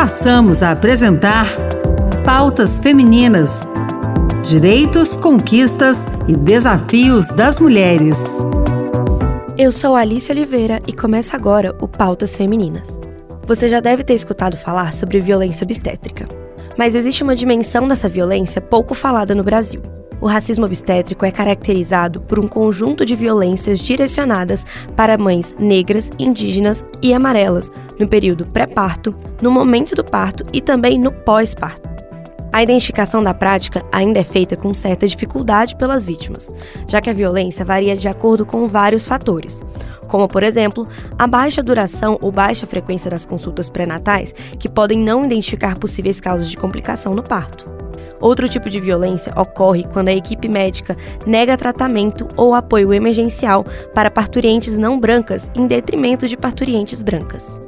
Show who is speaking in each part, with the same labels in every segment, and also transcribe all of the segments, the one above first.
Speaker 1: passamos a apresentar Pautas Femininas: Direitos, Conquistas e Desafios das Mulheres.
Speaker 2: Eu sou Alice Oliveira e começa agora o Pautas Femininas. Você já deve ter escutado falar sobre violência obstétrica. Mas existe uma dimensão dessa violência pouco falada no Brasil. O racismo obstétrico é caracterizado por um conjunto de violências direcionadas para mães negras, indígenas e amarelas no período pré-parto, no momento do parto e também no pós-parto. A identificação da prática ainda é feita com certa dificuldade pelas vítimas, já que a violência varia de acordo com vários fatores, como, por exemplo, a baixa duração ou baixa frequência das consultas pré-natais, que podem não identificar possíveis causas de complicação no parto. Outro tipo de violência ocorre quando a equipe médica nega tratamento ou apoio emergencial para parturientes não brancas em detrimento de parturientes brancas.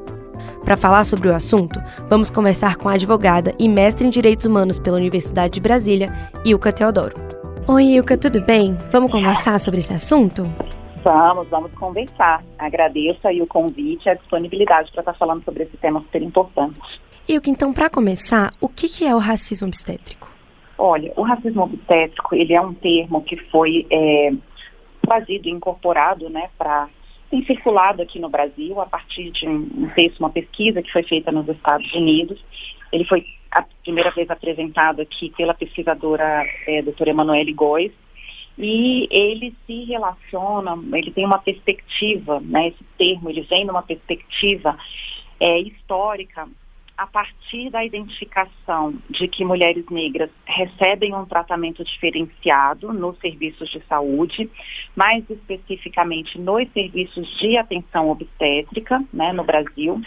Speaker 2: Para falar sobre o assunto, vamos conversar com a advogada e mestre em Direitos Humanos pela Universidade de Brasília, Ilka Teodoro. Oi, Ilka, tudo bem? Vamos conversar sobre esse assunto?
Speaker 3: Vamos, vamos conversar. Agradeço aí o convite e a disponibilidade para estar falando sobre esse tema super importante.
Speaker 2: Ilka, então, para começar, o que é o racismo obstétrico?
Speaker 3: Olha, o racismo obstétrico, ele é um termo que foi é, trazido incorporado, né, para tem circulado aqui no Brasil a partir de um texto, uma pesquisa que foi feita nos Estados Unidos. Ele foi a primeira vez apresentado aqui pela pesquisadora é, doutora Emanuele Góes, e ele se relaciona, ele tem uma perspectiva, né, esse termo, ele vem numa perspectiva é, histórica a partir da identificação de que mulheres negras recebem um tratamento diferenciado nos serviços de saúde, mais especificamente nos serviços de atenção obstétrica, né, no Brasil,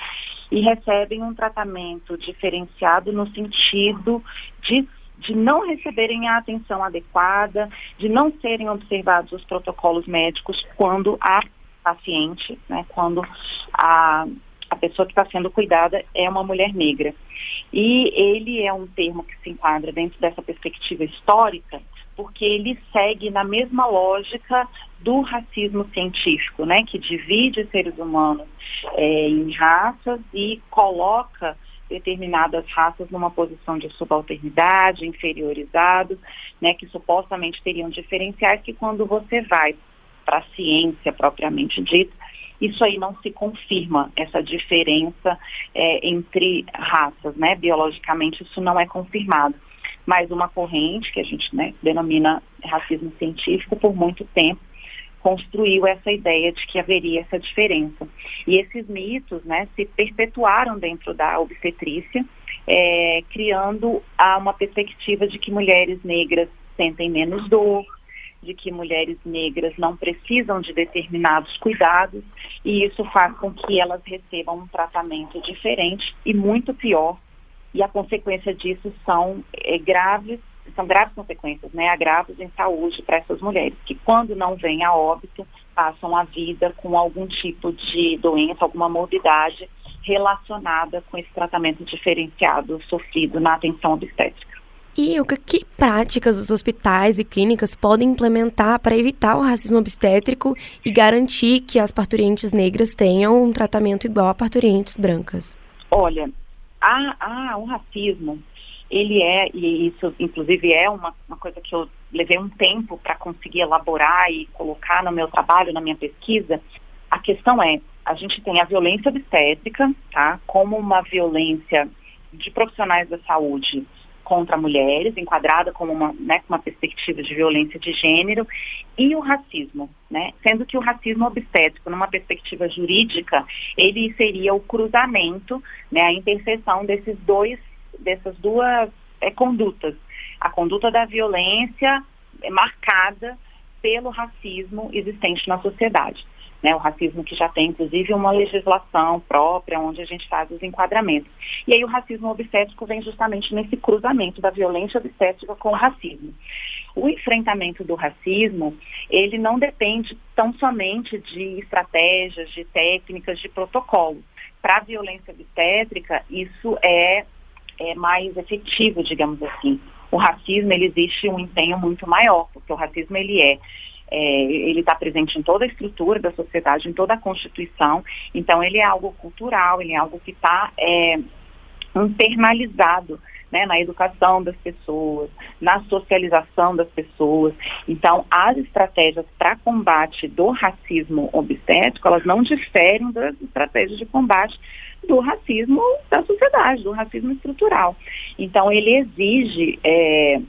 Speaker 3: e recebem um tratamento diferenciado no sentido de de não receberem a atenção adequada, de não serem observados os protocolos médicos quando a paciente, né, quando a, a pessoa que está sendo cuidada é uma mulher negra. E ele é um termo que se enquadra dentro dessa perspectiva histórica, porque ele segue na mesma lógica do racismo científico, né, que divide seres humanos é, em raças e coloca determinadas raças numa posição de subalternidade, inferiorizado, né, que supostamente teriam diferenciais que quando você vai para a ciência propriamente dita, isso aí não se confirma, essa diferença é, entre raças, né? Biologicamente isso não é confirmado. Mas uma corrente, que a gente né, denomina racismo científico, por muito tempo, construiu essa ideia de que haveria essa diferença. E esses mitos né, se perpetuaram dentro da obstetrícia, é, criando uma perspectiva de que mulheres negras sentem menos dor, de que mulheres negras não precisam de determinados cuidados e isso faz com que elas recebam um tratamento diferente e muito pior. E a consequência disso são é, graves, são graves consequências, né, agravos em saúde para essas mulheres, que quando não vêm a óbito, passam a vida com algum tipo de doença, alguma morbidade relacionada com esse tratamento diferenciado sofrido na atenção obstétrica.
Speaker 2: E o que práticas os hospitais e clínicas podem implementar para evitar o racismo obstétrico e garantir que as parturientes negras tenham um tratamento igual a parturientes brancas?
Speaker 3: Olha, a, o racismo, ele é, e isso inclusive é uma, uma coisa que eu levei um tempo para conseguir elaborar e colocar no meu trabalho, na minha pesquisa, a questão é, a gente tem a violência obstétrica, tá, como uma violência de profissionais da saúde contra mulheres, enquadrada como uma, né, uma perspectiva de violência de gênero, e o racismo, né? Sendo que o racismo obstétrico, numa perspectiva jurídica, ele seria o cruzamento, né, a interseção desses dois, dessas duas é, condutas. A conduta da violência marcada pelo racismo existente na sociedade né, o racismo que já tem, inclusive, uma legislação própria onde a gente faz os enquadramentos. E aí o racismo obstétrico vem justamente nesse cruzamento da violência obstétrica com o racismo. O enfrentamento do racismo, ele não depende tão somente de estratégias, de técnicas, de protocolo. Para a violência obstétrica, isso é, é mais efetivo, digamos assim. O racismo, ele existe um empenho muito maior, porque o racismo, ele é é, ele está presente em toda a estrutura da sociedade, em toda a Constituição. Então, ele é algo cultural, ele é algo que está é, internalizado né, na educação das pessoas, na socialização das pessoas. Então, as estratégias para combate do racismo obstétrico, elas não diferem das estratégias de combate do racismo da sociedade, do racismo estrutural. Então, ele exige é,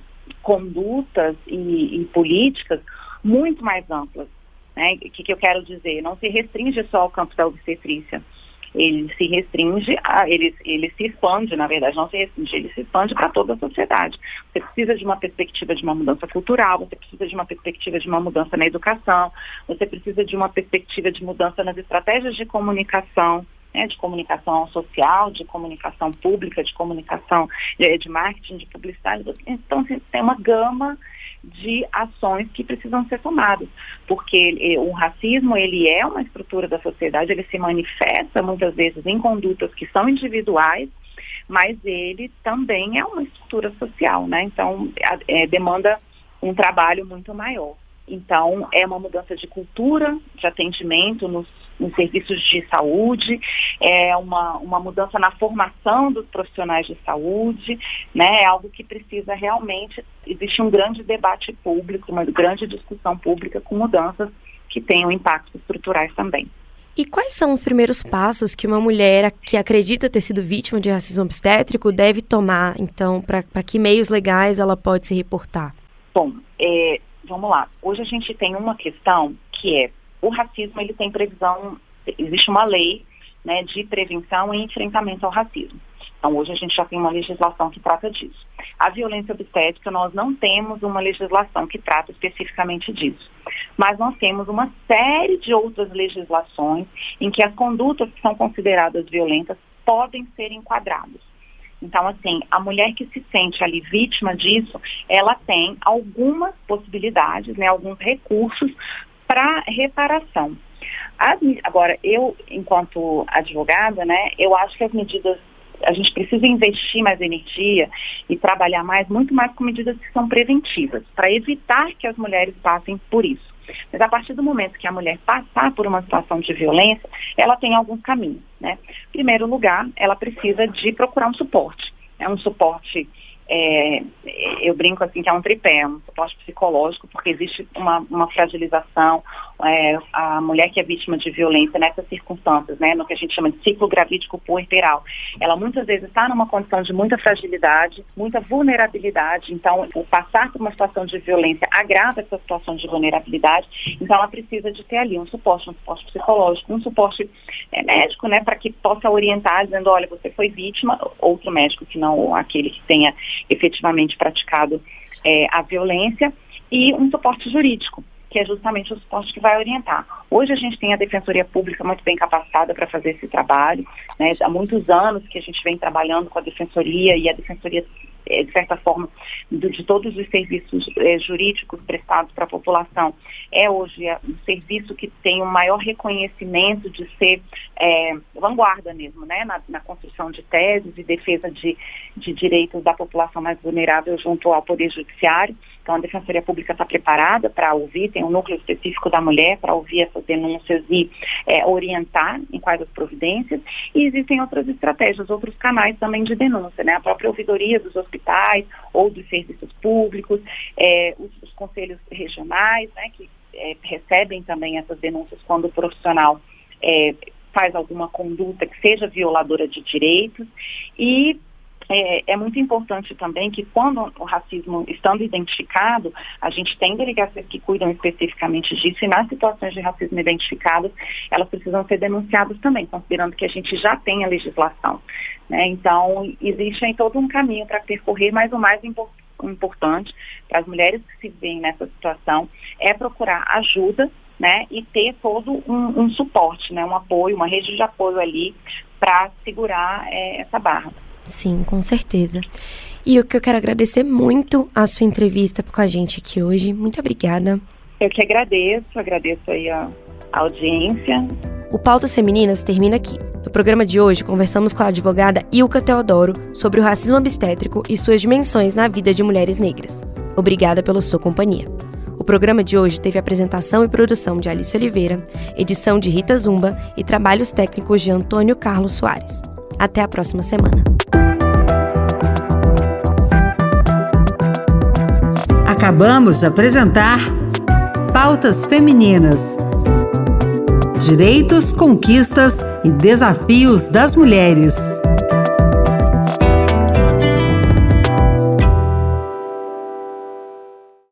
Speaker 3: condutas e, e, políticas muito mais amplas. Né? O que, que eu quero dizer? Não se restringe só ao campo da obstetrícia ele se restringe, a, ele, ele se expande, na verdade, não se restringe, ele se expande para toda a sociedade. Você precisa de uma perspectiva de uma mudança cultural, você precisa de uma perspectiva de uma mudança na educação, você precisa de uma perspectiva de mudança nas estratégias de comunicação, né, de comunicação social, de comunicação pública, de comunicação de, de marketing, de publicidade. Então, tem uma gama de ações que precisam ser tomadas, porque ele, o racismo ele é uma estrutura da sociedade, ele se manifesta muitas vezes em condutas que são individuais, mas ele também é uma estrutura social, né? Então é, demanda um trabalho muito maior. Então, é uma mudança de cultura, de atendimento nos, nos, serviços de saúde, é uma, uma mudança na formação dos profissionais de saúde, né? É algo que precisa realmente, existe um grande debate público, uma grande discussão pública com mudanças que tenham impactos estruturais também.
Speaker 2: E quais são os primeiros passos que uma mulher que acredita ter sido vítima de racismo obstétrico deve tomar, então, para que meios legais ela pode se reportar?
Speaker 3: Bom, é, vamos lá. Hoje a gente tem uma questão que é o racismo ele tem previsão, existe uma lei né, de prevenção e enfrentamento ao racismo. Então hoje a gente já tem uma legislação que trata disso. A violência obstétrica nós não temos uma legislação que trata especificamente disso, mas nós temos uma série de outras legislações em que as condutas que são consideradas violentas podem ser enquadradas. Então, assim, a mulher que se sente ali vítima disso, ela tem algumas possibilidades, né, alguns recursos para reparação. agora, eu, enquanto advogada, né, eu acho que as medidas a gente precisa investir mais energia e trabalhar mais, muito mais com medidas que são preventivas, para evitar que as mulheres passem por isso. Mas a partir do momento que a mulher passar por uma situação de violência, ela tem alguns caminhos. Né? Em primeiro lugar, ela precisa de procurar um suporte. É um suporte é, eu brinco assim que é um tripé, um suporte psicológico, porque existe uma, uma fragilização, é, a mulher que é vítima de violência nessas circunstâncias, né, no que a gente chama de ciclo gravídico puerperal, ela muitas vezes está numa condição de muita fragilidade, muita vulnerabilidade, então o passar por uma situação de violência agrava essa situação de vulnerabilidade, então ela precisa de ter ali um suporte, um suporte psicológico, um suporte é, médico, né, para que possa orientar, dizendo, olha, você foi vítima, outro médico que não aquele que tenha efetivamente praticado é, a violência, e um suporte jurídico, que é justamente o suporte que vai orientar. Hoje a gente tem a Defensoria Pública muito bem capacitada para fazer esse trabalho. Né? Há muitos anos que a gente vem trabalhando com a Defensoria e a Defensoria é, de certa forma, de, todos os serviços é, jurídicos prestados para a população, é hoje é, um serviço que tem o maior reconhecimento de ser é, vanguarda mesmo, né, na, na, construção de teses e defesa de, de direitos da população mais vulnerável junto ao Poder Judiciário. Então, a Defensoria Pública está preparada para ouvir, tem um núcleo específico da mulher para ouvir essas denúncias e é, orientar em quais as providências. E existem outras estratégias, outros canais também de denúncia, né? A própria ouvidoria dos hospitais ou dos serviços públicos, é, os, os, conselhos regionais, né? Que é, recebem também essas denúncias quando o profissional é, faz alguma conduta que seja violadora de direitos e é, é, muito importante também que quando o racismo estando identificado, a gente tem delegacias que cuidam especificamente disso e nas situações de racismo identificadas, elas precisam ser denunciadas também, considerando que a gente já tem a legislação. Né? Então, existe aí todo um caminho para percorrer, mas o mais importante importante para as mulheres que se veem nessa situação é procurar ajuda né, e ter todo um, um suporte, né, um apoio, uma rede de apoio ali para segurar é, essa barra.
Speaker 2: Sim, com certeza. E o que eu quero agradecer muito a sua entrevista com a gente aqui hoje. Muito obrigada.
Speaker 3: Eu que agradeço, agradeço aí a, audiência.
Speaker 2: O Pautas Femininas termina aqui. No programa de hoje, conversamos com a advogada Ilka Teodoro sobre o racismo obstétrico e suas dimensões na vida de mulheres negras. Obrigada pela sua companhia. O programa de hoje teve apresentação e produção de Alice Oliveira, edição de Rita Zumba e trabalhos técnicos de Antônio Carlos Soares. Até a próxima semana.
Speaker 1: Acabamos de apresentar Pautas Femininas. Direitos, conquistas e desafios das mulheres.